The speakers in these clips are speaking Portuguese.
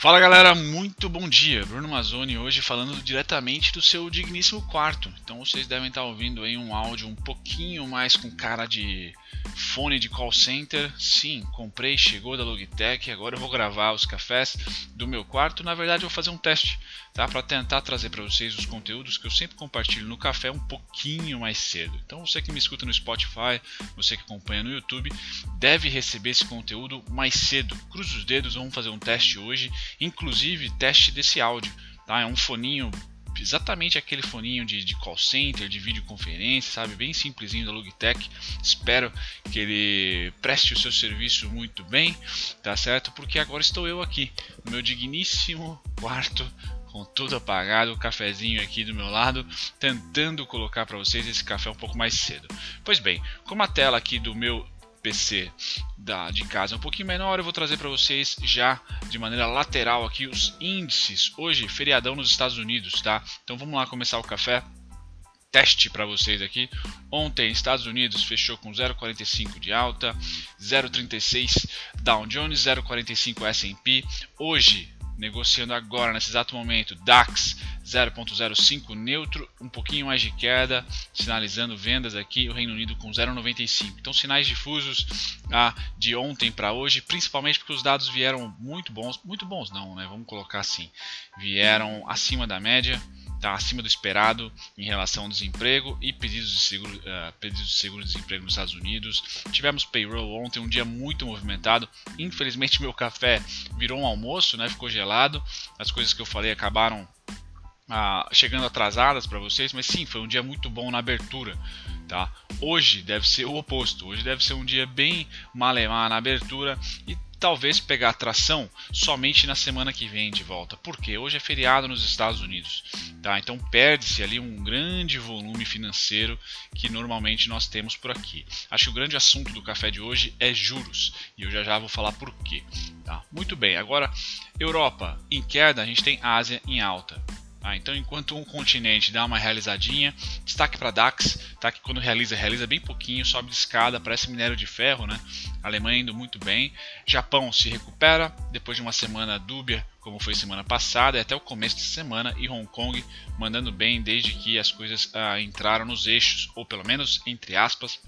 Fala galera, muito bom dia. Bruno Mazzoni hoje falando diretamente do seu digníssimo quarto. Então vocês devem estar ouvindo aí um áudio um pouquinho mais com cara de fone de call center. Sim, comprei, chegou da Logitech. Agora eu vou gravar os cafés do meu quarto. Na verdade, eu vou fazer um teste, tá? Para tentar trazer para vocês os conteúdos que eu sempre compartilho no café um pouquinho mais cedo. Então você que me escuta no Spotify, você que acompanha no YouTube, deve receber esse conteúdo mais cedo. Cruze os dedos, vamos fazer um teste hoje inclusive teste desse áudio. Tá? É um foninho, exatamente aquele foninho de, de call center, de videoconferência, sabe? Bem simplesinho da Logitech. Espero que ele preste o seu serviço muito bem, tá certo? Porque agora estou eu aqui, no meu digníssimo quarto com tudo apagado, o cafezinho aqui do meu lado, tentando colocar para vocês esse café um pouco mais cedo. Pois bem, como a tela aqui do meu PC da, de casa é um pouquinho menor, eu vou trazer para vocês já de maneira lateral aqui os índices. Hoje, feriadão nos Estados Unidos, tá? Então vamos lá começar o café. Teste para vocês aqui. Ontem, Estados Unidos fechou com 0,45 de alta, 0,36 Dow Jones, 0,45 S&P. Hoje, negociando agora, nesse exato momento, DAX 0.05 neutro, um pouquinho mais de queda, sinalizando vendas aqui, o Reino Unido com 0.95. Então sinais difusos ah, de ontem para hoje, principalmente porque os dados vieram muito bons, muito bons não, né? Vamos colocar assim, vieram acima da média está acima do esperado em relação ao desemprego e pedidos de seguro, uh, pedidos de seguro desemprego nos Estados Unidos. Tivemos payroll ontem, um dia muito movimentado. Infelizmente meu café virou um almoço, né? Ficou gelado. As coisas que eu falei acabaram uh, chegando atrasadas para vocês, mas sim, foi um dia muito bom na abertura. Tá? Hoje deve ser o oposto. Hoje deve ser um dia bem malemar na abertura e talvez pegar tração somente na semana que vem de volta, porque hoje é feriado nos Estados Unidos, tá? Então perde-se ali um grande volume financeiro que normalmente nós temos por aqui. Acho que o grande assunto do café de hoje é juros e eu já já vou falar por quê, tá? Muito bem. Agora Europa em queda, a gente tem Ásia em alta. Ah, então, enquanto um continente dá uma realizadinha, destaque para DAX, tá? que quando realiza, realiza bem pouquinho, sobe de escada, parece minério de ferro, né? Alemanha indo muito bem. Japão se recupera depois de uma semana dúbia, como foi semana passada, e até o começo de semana, e Hong Kong mandando bem desde que as coisas ah, entraram nos eixos, ou pelo menos, entre aspas,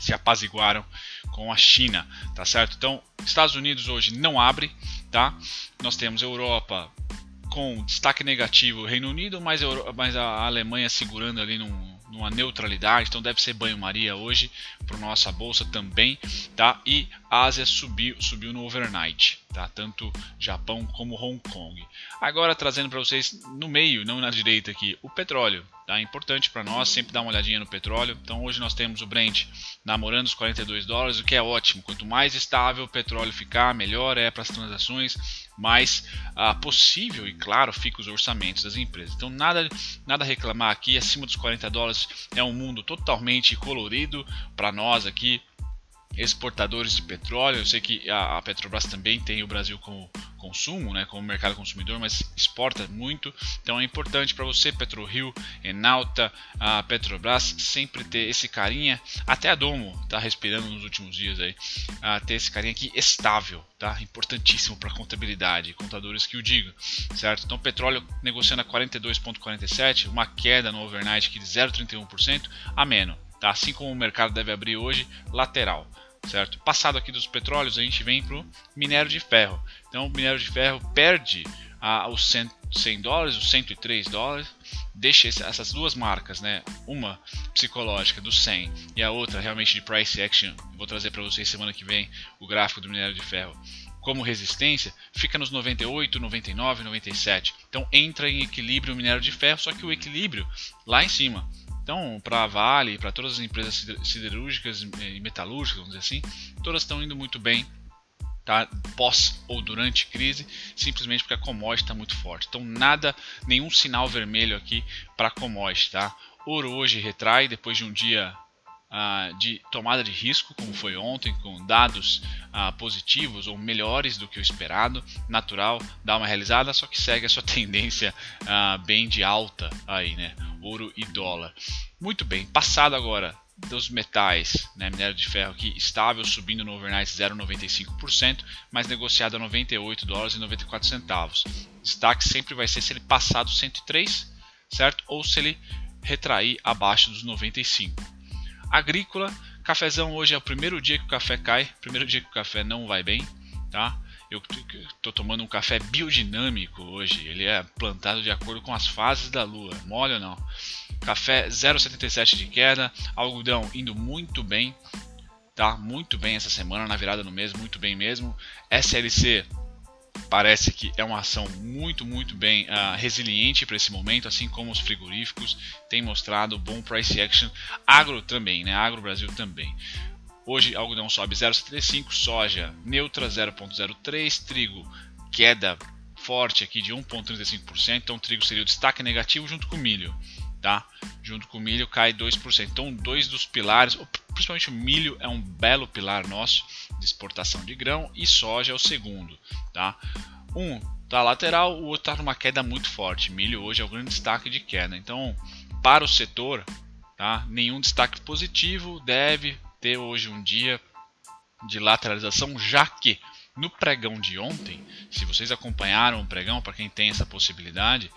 se apaziguaram com a China, tá certo? Então, Estados Unidos hoje não abre, tá? Nós temos Europa com destaque negativo Reino Unido, mas, mas a Alemanha segurando ali num, numa neutralidade, então deve ser banho-maria hoje para nossa bolsa também, tá? E Ásia subiu, subiu no overnight, tá? Tanto Japão como Hong Kong. Agora trazendo para vocês no meio, não na direita aqui, o petróleo. Tá? Importante para nós sempre dar uma olhadinha no petróleo. Então hoje nós temos o Brent namorando os 42 dólares, o que é ótimo. Quanto mais estável o petróleo ficar, melhor é para as transações, mais ah, possível e claro fica os orçamentos das empresas. Então nada nada reclamar aqui. Acima dos 40 dólares é um mundo totalmente colorido para nós aqui exportadores de petróleo. Eu sei que a, Petrobras também tem o Brasil como consumo, né, como mercado consumidor, mas exporta muito. Então é importante para você, PetroRio, Enalta, a Petrobras, sempre ter esse carinha. Até a Domo está respirando nos últimos dias aí, a ter esse carinha aqui estável, tá? Importantíssimo para contabilidade, contadores que o digam, certo? Então petróleo negociando a 42,47, uma queda no overnight aqui de 0,31% a menos. Tá? Assim como o mercado deve abrir hoje, lateral certo? Passado aqui dos petróleos, a gente vem para o minério de ferro. Então, o minério de ferro perde os 100, 100 dólares, os 103 dólares, deixa essas duas marcas, né? Uma psicológica do 100 e a outra realmente de price action. Vou trazer para vocês semana que vem o gráfico do minério de ferro. Como resistência, fica nos 98, 99, 97. Então entra em equilíbrio o minério de ferro, só que o equilíbrio lá em cima então, para a Vale, para todas as empresas siderúrgicas e metalúrgicas, vamos dizer assim, todas estão indo muito bem, tá? pós ou durante crise, simplesmente porque a commodity está muito forte. Então, nada, nenhum sinal vermelho aqui para commodity. Tá? Ouro hoje retrai depois de um dia ah, de tomada de risco, como foi ontem, com dados ah, positivos ou melhores do que o esperado, natural, dá uma realizada, só que segue a sua tendência ah, bem de alta aí, né? Ouro e dólar. Muito bem, passado agora dos metais, né, minério de ferro aqui estável, subindo no overnight 0,95%, mas negociado a 98 dólares e 94 centavos. Destaque sempre vai ser se ele passar dos 103, certo? Ou se ele retrair abaixo dos 95. Agrícola, cafezão hoje é o primeiro dia que o café cai, primeiro dia que o café não vai bem, tá? Eu estou tomando um café biodinâmico hoje, ele é plantado de acordo com as fases da lua, mole ou não? Café 0,77 de queda, algodão indo muito bem, tá? Muito bem essa semana, na virada no mês, muito bem mesmo. SLC parece que é uma ação muito, muito bem uh, resiliente para esse momento, assim como os frigoríficos têm mostrado bom price action. Agro também, né? Agro Brasil também. Hoje algodão sobe 0,75, soja neutra 0,03, trigo queda forte aqui de 1,35%, então trigo seria o destaque negativo junto com milho, tá? Junto com milho cai 2%. Então dois dos pilares, principalmente o milho é um belo pilar nosso de exportação de grão e soja é o segundo, tá? Um tá lateral, o outro tá numa queda muito forte. Milho hoje é o grande destaque de queda. Então, para o setor, tá? Nenhum destaque positivo deve ter hoje um dia de lateralização, já que no pregão de ontem, se vocês acompanharam o pregão, para quem tem essa possibilidade,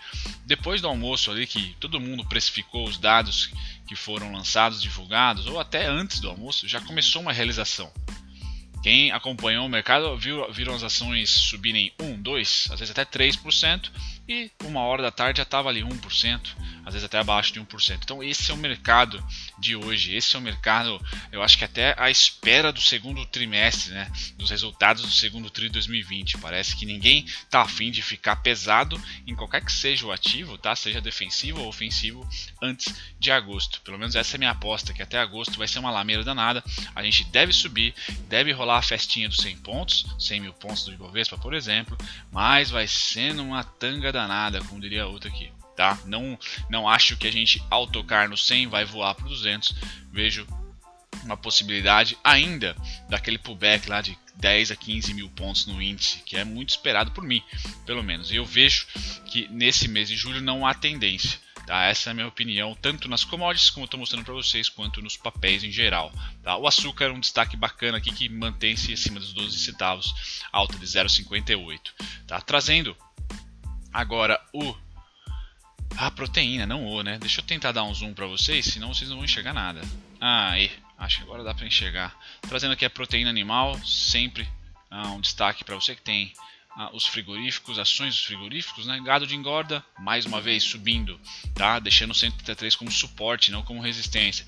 depois do almoço ali que todo mundo precificou os dados que foram lançados, divulgados, ou até antes do almoço, já começou uma realização. Quem acompanhou o mercado viu, viram as ações subirem 1, 2, às vezes até 3%, e uma hora da tarde já estava ali 1%, às vezes até abaixo de 1%. Então esse é o mercado de hoje, esse é o mercado, eu acho que até à espera do segundo trimestre, né, dos resultados do segundo tri de 2020. Parece que ninguém está afim de ficar pesado em qualquer que seja o ativo, tá? seja defensivo ou ofensivo, antes de agosto. Pelo menos essa é a minha aposta, que até agosto vai ser uma lameira danada. A gente deve subir, deve rolar a festinha dos 100 pontos, 100 mil pontos do Ibovespa, por exemplo, mas vai sendo uma tanga danada, como diria outro aqui tá? Não, não acho que a gente ao tocar no 100 vai voar para 200. Vejo uma possibilidade ainda daquele pullback lá de 10 a 15 mil pontos no índice, que é muito esperado por mim, pelo menos. E eu vejo que nesse mês de julho não há tendência. Tá? Essa é a minha opinião, tanto nas commodities, como eu estou mostrando para vocês, quanto nos papéis em geral. Tá? O açúcar é um destaque bacana aqui que mantém-se acima dos 12 centavos, alta de 0,58. Tá? Trazendo agora o a proteína, não o, né? Deixa eu tentar dar um zoom para vocês, senão vocês não vão enxergar nada. Ah, aí, acho que agora dá para enxergar. Trazendo aqui a proteína animal, sempre ah, um destaque para você que tem ah, os frigoríficos, ações dos frigoríficos, né? Gado de engorda, mais uma vez subindo, tá? Deixando o 133 como suporte, não como resistência.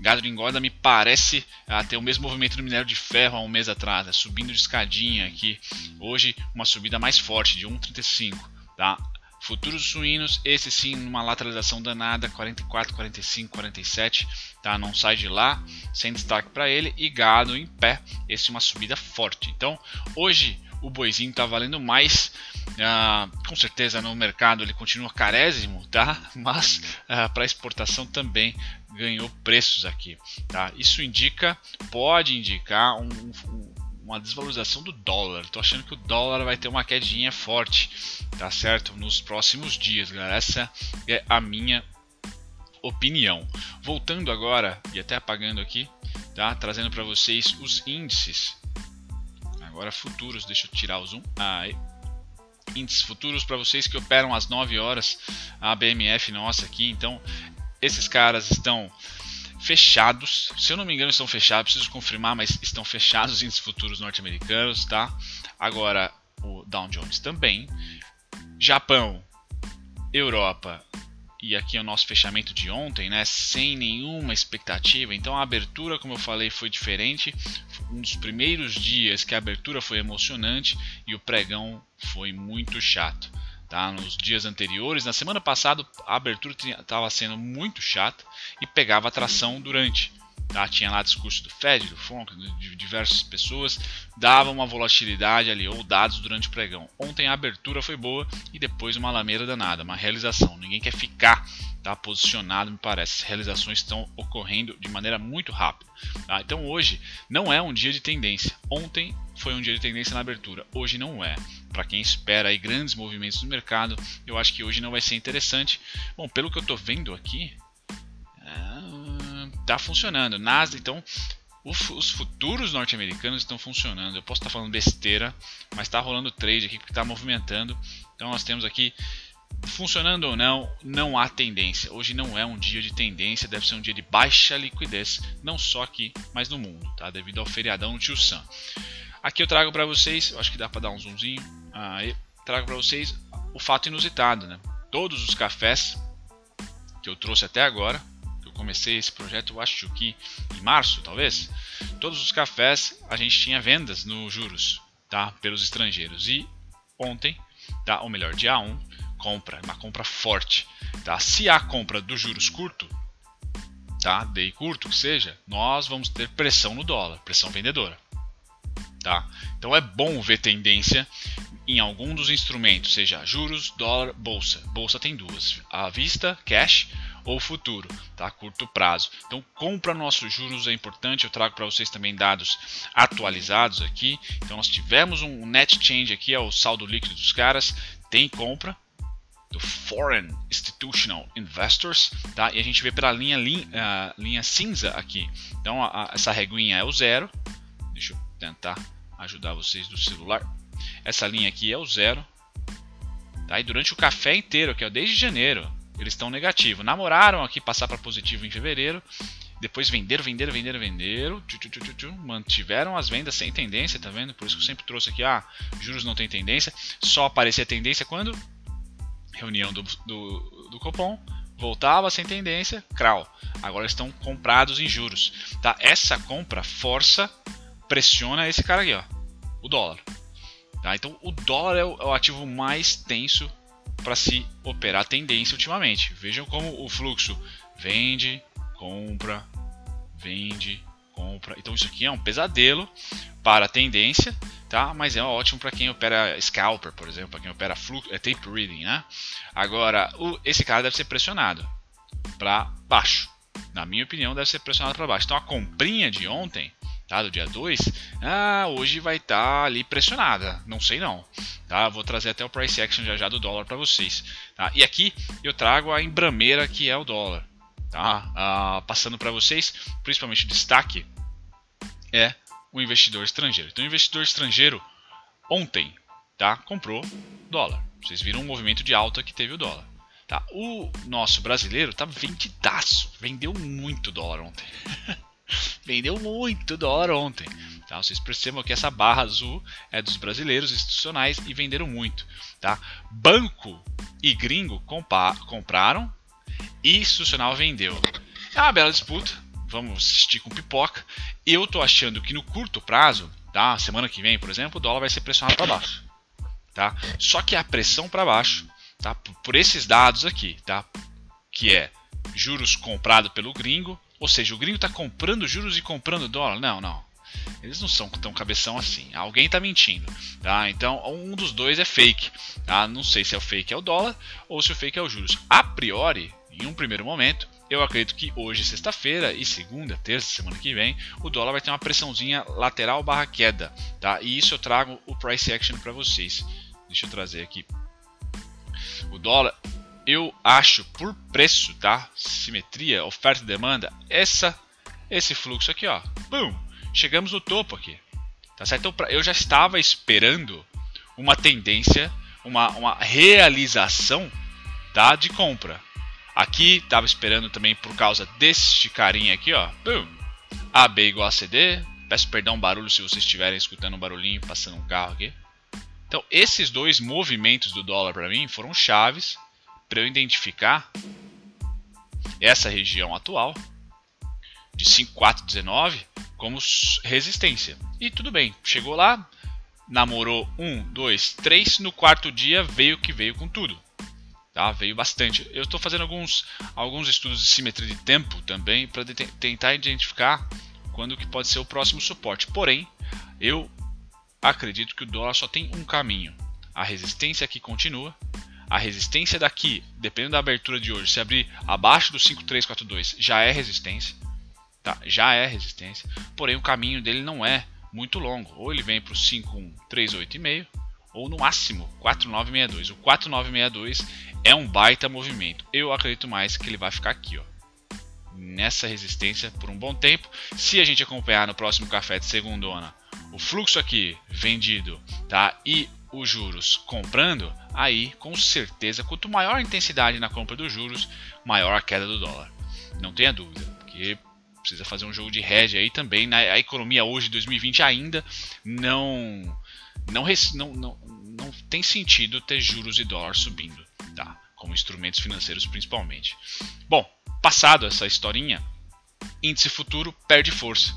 Gado de engorda me parece ah, ter o mesmo movimento do minério de ferro há um mês atrás, né? subindo de escadinha aqui. Hoje uma subida mais forte de 1,35, tá? Futuros suínos, esse sim numa lateralização danada, 44, 45, 47, tá? Não sai de lá, sem destaque para ele. E gado em pé, esse uma subida forte. Então, hoje o boizinho está valendo mais. Ah, com certeza no mercado ele continua carésimo, tá? Mas ah, para exportação também ganhou preços aqui, tá? Isso indica, pode indicar um, um uma desvalorização do dólar. Estou achando que o dólar vai ter uma quedinha forte, tá certo? Nos próximos dias, galera. Essa é a minha opinião. Voltando agora e até apagando aqui, tá? Trazendo para vocês os índices. Agora futuros, deixa eu tirar o zoom. Aí. Índices futuros para vocês que operam às 9 horas, a BMF nossa aqui. Então, esses caras estão fechados. Se eu não me engano, estão fechados, preciso confirmar, mas estão fechados os índices futuros norte-americanos, tá? Agora o Dow Jones também. Japão, Europa e aqui é o nosso fechamento de ontem, né? Sem nenhuma expectativa. Então a abertura, como eu falei, foi diferente. Um dos primeiros dias que a abertura foi emocionante e o pregão foi muito chato. Tá? Nos dias anteriores, na semana passada, a abertura estava sendo muito chata e pegava atração durante. Tá? Tinha lá discurso do Fed, do FONC, de diversas pessoas, dava uma volatilidade ali ou dados durante o pregão. Ontem a abertura foi boa e depois uma lameira danada, uma realização. Ninguém quer ficar tá, posicionado, me parece. As realizações estão ocorrendo de maneira muito rápida. Tá? Então hoje não é um dia de tendência. Ontem foi um dia de tendência na abertura, hoje não é. Para quem espera aí grandes movimentos no mercado, eu acho que hoje não vai ser interessante. Bom, pelo que eu estou vendo aqui, tá funcionando. Nasdaq, então, os futuros norte-americanos estão funcionando. Eu posso estar falando besteira, mas está rolando trade aqui porque está movimentando. Então nós temos aqui funcionando ou não, não há tendência. Hoje não é um dia de tendência, deve ser um dia de baixa liquidez, não só aqui, mas no mundo, tá? Devido ao feriadão do Tio Sam. Aqui eu trago para vocês, acho que dá para dar um zoomzinho. Aí, trago para vocês o fato inusitado, né? Todos os cafés que eu trouxe até agora, comecei esse projeto, eu acho que em março, talvez, todos os cafés a gente tinha vendas no juros, tá? Pelos estrangeiros. E ontem, tá? Ou melhor, dia 1, compra, uma compra forte, tá? Se há compra dos juros curto, tá? Day curto que seja, nós vamos ter pressão no dólar, pressão vendedora, tá? Então é bom ver tendência em algum dos instrumentos, seja juros, dólar, bolsa. Bolsa tem duas: à vista, cash ou futuro, tá? Curto prazo. Então, compra nossos juros é importante. Eu trago para vocês também dados atualizados aqui. Então, nós tivemos um net change aqui, é o saldo líquido dos caras, tem compra, do Foreign Institutional Investors, tá? E a gente vê pela linha, linha, uh, linha cinza aqui. Então a, a, essa reguinha é o zero. Deixa eu tentar ajudar vocês do celular. Essa linha aqui é o zero. Tá? E durante o café inteiro, que é desde janeiro, eles estão negativo. Namoraram aqui passar para positivo em fevereiro. Depois venderam, venderam, venderam, venderam. Tchu, mantiveram as vendas sem tendência, tá vendo? Por isso que eu sempre trouxe aqui, ah, juros não tem tendência. Só aparecer tendência quando reunião do, do, do Copom, voltava sem tendência, crau. Agora estão comprados em juros. Tá? Essa compra força, pressiona esse cara aqui, ó, o dólar. Tá? Então o dólar é o, é o ativo mais tenso para se operar tendência ultimamente. Vejam como o fluxo vende, compra, vende, compra. Então isso aqui é um pesadelo para a tendência tá? Mas é ótimo para quem opera scalper, por exemplo, para quem opera fluxo, é tape reading, né? Agora, o, esse cara deve ser pressionado para baixo. Na minha opinião, deve ser pressionado para baixo. Então a comprinha de ontem, tá, do dia 2, ah, hoje vai estar tá ali pressionada. Não sei não. Tá? Vou trazer até o price action já já do dólar para vocês. Tá? E aqui eu trago a embrameira que é o dólar. Tá? Ah, passando para vocês, principalmente o destaque é o investidor estrangeiro. Então, o investidor estrangeiro ontem tá, comprou dólar. Vocês viram o movimento de alta que teve o dólar. Tá? O nosso brasileiro tá vendidaço, vendeu muito dólar ontem. vendeu muito dólar ontem. Tá? Vocês percebam que essa barra azul é dos brasileiros institucionais e venderam muito. Tá? Banco e gringo compraram e institucional vendeu. É uma bela disputa vamos assistir com pipoca. Eu tô achando que no curto prazo, tá? Semana que vem, por exemplo, o dólar vai ser pressionado para baixo, tá? Só que a pressão para baixo, tá? Por esses dados aqui, tá? Que é juros comprado pelo gringo, ou seja, o gringo está comprando juros e comprando dólar? Não, não. Eles não são tão cabeção assim. Alguém está mentindo, tá? Então um dos dois é fake, tá? Não sei se é o fake é o dólar ou se o fake é o juros. A priori, em um primeiro momento, eu acredito que hoje, sexta-feira e segunda, terça, semana que vem, o dólar vai ter uma pressãozinha lateral barra queda, tá? E isso eu trago o price action para vocês. Deixa eu trazer aqui. O dólar, eu acho por preço, tá? Simetria, oferta e demanda, essa, esse fluxo aqui, ó, boom, chegamos no topo aqui, tá certo? Então, eu já estava esperando uma tendência, uma, uma realização, tá? De compra. Aqui estava esperando também por causa deste carinha aqui, ó. Boom. AB igual a CD. Peço perdão barulho se vocês estiverem escutando um barulhinho passando um carro aqui. Então, esses dois movimentos do dólar para mim foram chaves para eu identificar essa região atual de 5,419 como resistência. E tudo bem, chegou lá, namorou um, dois, três, no quarto dia veio que veio com tudo. Tá? Veio bastante. Eu estou fazendo alguns, alguns estudos de simetria de tempo também para tentar identificar quando que pode ser o próximo suporte. Porém, eu acredito que o dólar só tem um caminho. A resistência aqui continua. A resistência daqui, dependendo da abertura de hoje, se abrir abaixo do 5342, já é resistência. Tá? Já é resistência. Porém, o caminho dele não é muito longo. Ou ele vem para o 5138,5 ou no máximo 4962. O 4962 é um baita movimento. Eu acredito mais que ele vai ficar aqui, ó. nessa resistência por um bom tempo. Se a gente acompanhar no próximo café de segundona o fluxo aqui vendido tá? e os juros comprando, aí com certeza, quanto maior a intensidade na compra dos juros, maior a queda do dólar. Não tenha dúvida, porque precisa fazer um jogo de hedge aí também. Né? A economia hoje, 2020, ainda não, não, não, não, não tem sentido ter juros e dólar subindo, tá? como instrumentos financeiros principalmente. Bom, passado essa historinha, índice futuro perde força.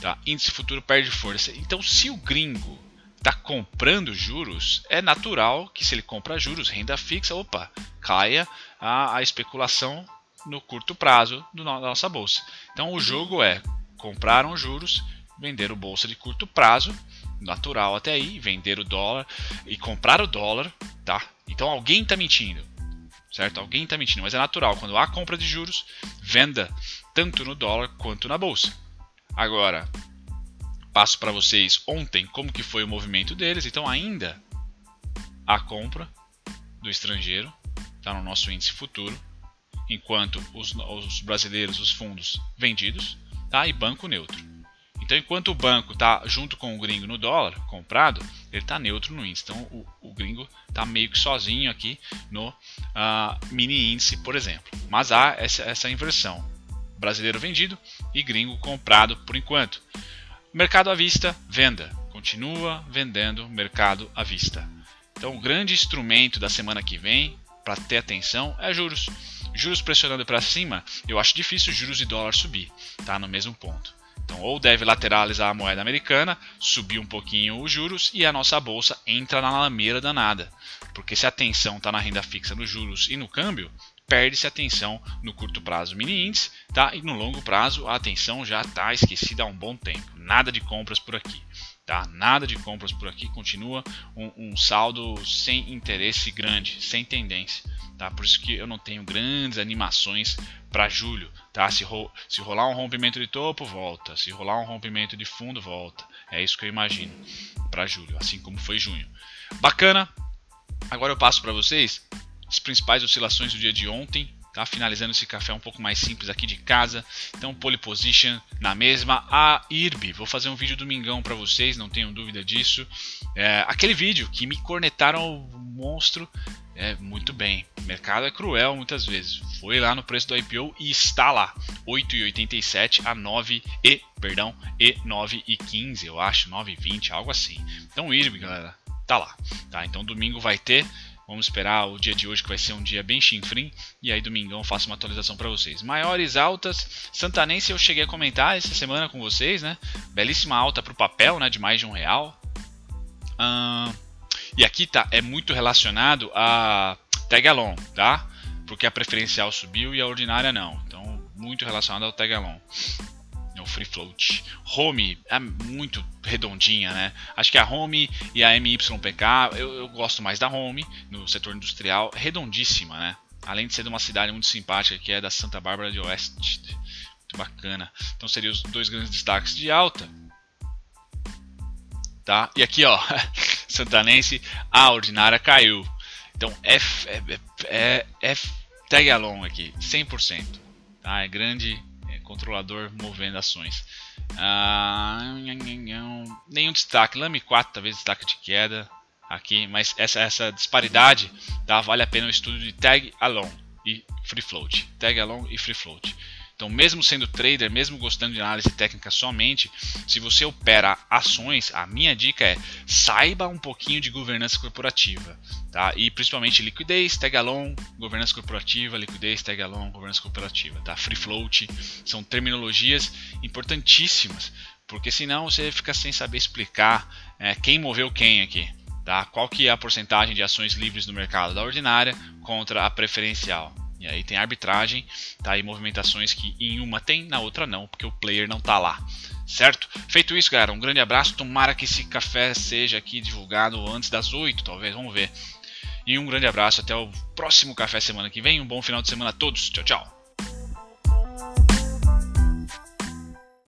Tá? Índice futuro perde força. Então, se o gringo está comprando juros, é natural que se ele compra juros, renda fixa, opa, caia a, a especulação no curto prazo do, da nossa bolsa. Então, o jogo é comprar os juros, vender o bolsa de curto prazo, natural até aí, vender o dólar e comprar o dólar, tá? Então alguém está mentindo, certo? Alguém está mentindo, mas é natural. Quando há compra de juros, venda tanto no dólar quanto na bolsa. Agora, passo para vocês ontem como que foi o movimento deles. Então ainda a compra do estrangeiro está no nosso índice futuro, enquanto os, os, brasileiros, os fundos vendidos, tá? E banco neutro. Então enquanto o banco está junto com o gringo no dólar comprado, ele está neutro no índice. Então o, o gringo está meio que sozinho aqui no uh, mini índice, por exemplo. Mas há essa, essa inversão brasileiro vendido e gringo comprado por enquanto. Mercado à vista, venda. Continua vendendo mercado à vista. Então, o grande instrumento da semana que vem para ter atenção é juros. Juros pressionando para cima, eu acho difícil juros e dólar subir, tá no mesmo ponto. Então, ou deve lateralizar a moeda americana, subir um pouquinho os juros e a nossa bolsa entra na lameira danada. Porque se a atenção está na renda fixa, nos juros e no câmbio, perde-se atenção no curto prazo mini índice, tá? E no longo prazo a atenção já está esquecida há um bom tempo. Nada de compras por aqui. Tá? Nada de compras por aqui, continua um, um saldo sem interesse grande, sem tendência. Tá? Por isso que eu não tenho grandes animações para julho. Tá? Se, ro se rolar um rompimento de topo, volta. Se rolar um rompimento de fundo, volta. É isso que eu imagino para julho, assim como foi junho. Bacana. Agora eu passo para vocês as principais oscilações do dia de ontem, tá? Finalizando esse café um pouco mais simples aqui de casa. Então, pole position na mesma. A IRB, vou fazer um vídeo domingão para vocês, não tenham dúvida disso. É, aquele vídeo que me cornetaram o monstro, é muito bem. O mercado é cruel muitas vezes. Foi lá no preço do IPO e está lá. 8,87 a 9 e, perdão, e 9,15, eu acho, 9,20, algo assim. Então, IRB, galera, tá lá. Tá? Então, domingo vai ter Vamos esperar o dia de hoje que vai ser um dia bem chinfrim e aí domingão faço uma atualização para vocês. Maiores altas, Santanense eu cheguei a comentar essa semana com vocês, né? Belíssima alta para o papel, né? De mais de um real. e aqui tá é muito relacionado a tag along, tá? Porque a preferencial subiu e a ordinária não. Então muito relacionado ao tag free float. Home é muito redondinha, né? Acho que a Home e a MYPK, eu, eu gosto mais da Home no setor industrial, redondíssima, né? Além de ser de uma cidade muito simpática que é da Santa Bárbara de Oeste. Muito bacana. Então seriam os dois grandes destaques de alta. Tá? E aqui, ó, Santanense, a ordinária caiu. Então F, é, é, é, é tag along aqui, 100%. Tá? É grande controlador movendo ações. Ah, nenhum destaque. Lame 4 talvez destaque de queda aqui, mas essa, essa disparidade tá, vale a pena o estudo de tag along e free float. Tag along e free float. Então, mesmo sendo trader, mesmo gostando de análise técnica somente, se você opera ações, a minha dica é saiba um pouquinho de governança corporativa, tá? E principalmente liquidez, tag along, governança corporativa, liquidez, tag along, governança corporativa, tá? Free float são terminologias importantíssimas, porque senão você fica sem saber explicar é, quem moveu quem aqui. Tá? Qual que é a porcentagem de ações livres no mercado da ordinária contra a preferencial? E aí tem arbitragem, tá? E movimentações que em uma tem, na outra não, porque o player não tá lá. Certo? Feito isso, galera, um grande abraço. Tomara que esse café seja aqui divulgado antes das 8, talvez, vamos ver. E um grande abraço, até o próximo café semana que vem. Um bom final de semana a todos. Tchau, tchau.